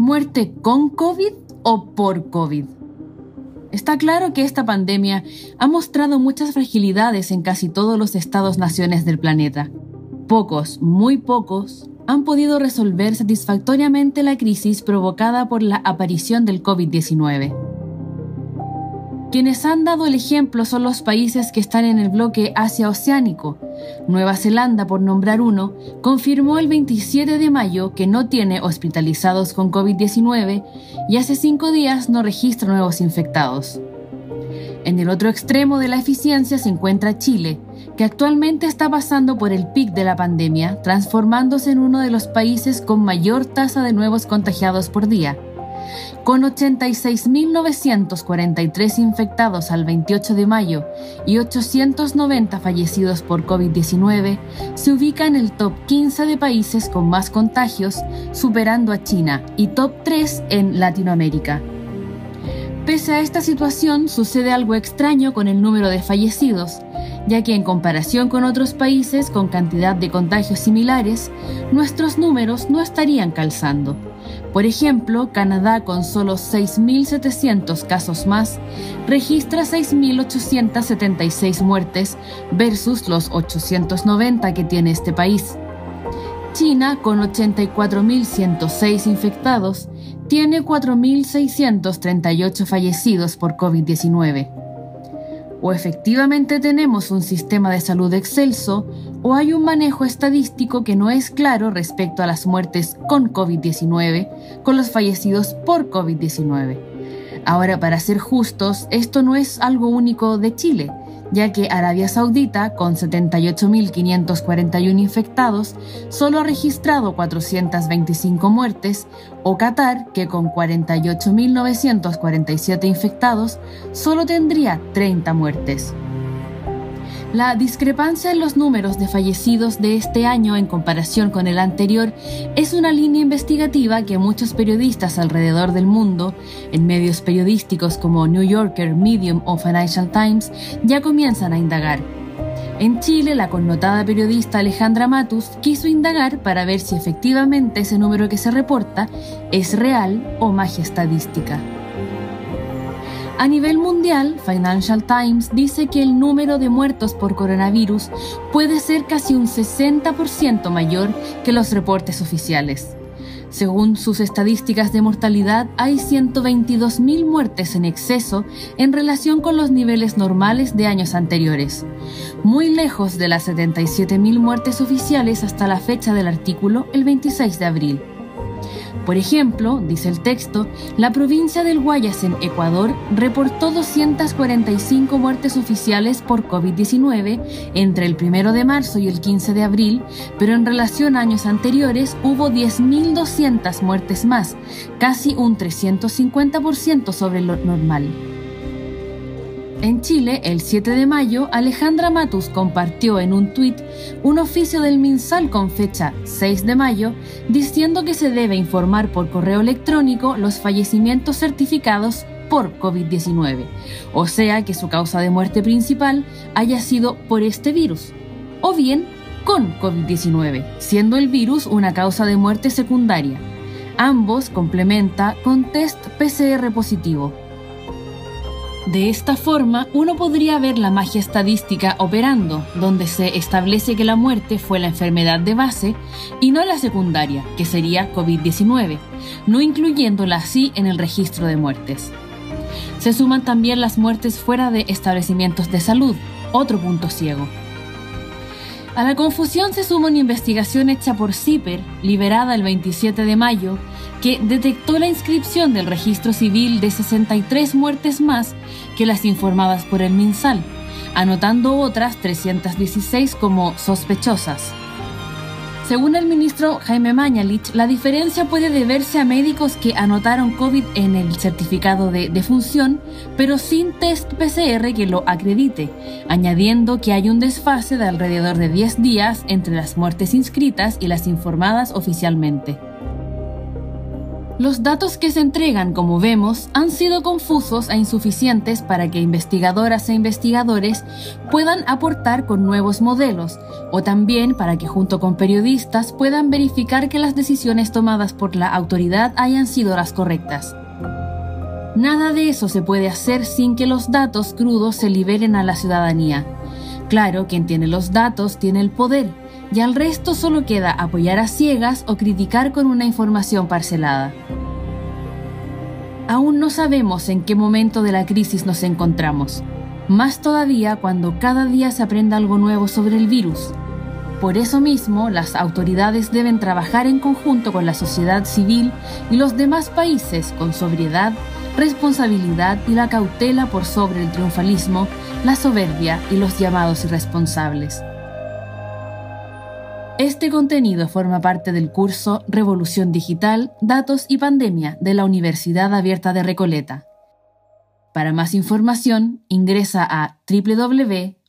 ¿Muerte con COVID o por COVID? Está claro que esta pandemia ha mostrado muchas fragilidades en casi todos los estados-naciones del planeta. Pocos, muy pocos, han podido resolver satisfactoriamente la crisis provocada por la aparición del COVID-19. Quienes han dado el ejemplo son los países que están en el bloque Asia-Oceánico. Nueva Zelanda, por nombrar uno, confirmó el 27 de mayo que no tiene hospitalizados con COVID-19 y hace cinco días no registra nuevos infectados. En el otro extremo de la eficiencia se encuentra Chile, que actualmente está pasando por el pic de la pandemia, transformándose en uno de los países con mayor tasa de nuevos contagiados por día con 86.943 infectados al 28 de mayo y 890 fallecidos por COVID-19, se ubica en el top 15 de países con más contagios, superando a China, y top 3 en Latinoamérica. Pese a esta situación, sucede algo extraño con el número de fallecidos, ya que en comparación con otros países con cantidad de contagios similares, nuestros números no estarían calzando. Por ejemplo, Canadá, con solo 6.700 casos más, registra 6.876 muertes versus los 890 que tiene este país. China, con 84.106 infectados, tiene 4.638 fallecidos por COVID-19 o efectivamente tenemos un sistema de salud excelso o hay un manejo estadístico que no es claro respecto a las muertes con COVID-19 con los fallecidos por COVID-19. Ahora, para ser justos, esto no es algo único de Chile ya que Arabia Saudita, con 78.541 infectados, solo ha registrado 425 muertes, o Qatar, que con 48.947 infectados, solo tendría 30 muertes. La discrepancia en los números de fallecidos de este año en comparación con el anterior es una línea investigativa que muchos periodistas alrededor del mundo, en medios periodísticos como New Yorker, Medium o Financial Times, ya comienzan a indagar. En Chile, la connotada periodista Alejandra Matus quiso indagar para ver si efectivamente ese número que se reporta es real o magia estadística. A nivel mundial, Financial Times dice que el número de muertos por coronavirus puede ser casi un 60% mayor que los reportes oficiales. Según sus estadísticas de mortalidad, hay 122.000 muertes en exceso en relación con los niveles normales de años anteriores, muy lejos de las 77.000 muertes oficiales hasta la fecha del artículo el 26 de abril. Por ejemplo, dice el texto, la provincia del Guayas en Ecuador reportó 245 muertes oficiales por COVID-19 entre el 1 de marzo y el 15 de abril, pero en relación a años anteriores hubo 10.200 muertes más, casi un 350% sobre lo normal. En Chile, el 7 de mayo, Alejandra Matus compartió en un tuit un oficio del MinSal con fecha 6 de mayo diciendo que se debe informar por correo electrónico los fallecimientos certificados por COVID-19, o sea que su causa de muerte principal haya sido por este virus, o bien con COVID-19, siendo el virus una causa de muerte secundaria. Ambos complementa con test PCR positivo. De esta forma, uno podría ver la magia estadística operando, donde se establece que la muerte fue la enfermedad de base y no la secundaria, que sería COVID-19, no incluyéndola así en el registro de muertes. Se suman también las muertes fuera de establecimientos de salud, otro punto ciego. A la confusión se suma una investigación hecha por CIPER, liberada el 27 de mayo, que detectó la inscripción del registro civil de 63 muertes más que las informadas por el MinSal, anotando otras 316 como sospechosas. Según el ministro Jaime Mañalich, la diferencia puede deberse a médicos que anotaron COVID en el certificado de defunción, pero sin test PCR que lo acredite, añadiendo que hay un desfase de alrededor de 10 días entre las muertes inscritas y las informadas oficialmente. Los datos que se entregan, como vemos, han sido confusos e insuficientes para que investigadoras e investigadores puedan aportar con nuevos modelos, o también para que junto con periodistas puedan verificar que las decisiones tomadas por la autoridad hayan sido las correctas. Nada de eso se puede hacer sin que los datos crudos se liberen a la ciudadanía. Claro, quien tiene los datos tiene el poder, y al resto solo queda apoyar a ciegas o criticar con una información parcelada. Aún no sabemos en qué momento de la crisis nos encontramos, más todavía cuando cada día se aprenda algo nuevo sobre el virus. Por eso mismo, las autoridades deben trabajar en conjunto con la sociedad civil y los demás países con sobriedad, responsabilidad y la cautela por sobre el triunfalismo, la soberbia y los llamados irresponsables. Este contenido forma parte del curso Revolución Digital, Datos y Pandemia de la Universidad Abierta de Recoleta. Para más información, ingresa a www.uar.cl.